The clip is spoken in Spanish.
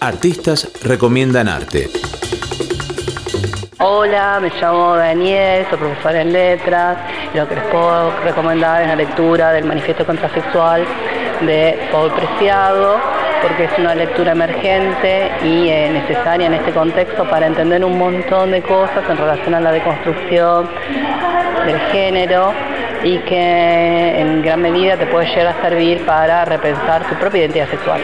Artistas recomiendan arte. Hola, me llamo Daniel, soy profesora en letras. Lo que les puedo recomendar es la lectura del Manifiesto Contrasexual de Paul Preciado, porque es una lectura emergente y eh, necesaria en este contexto para entender un montón de cosas en relación a la deconstrucción del género y que en gran medida te puede llegar a servir para repensar tu propia identidad sexual.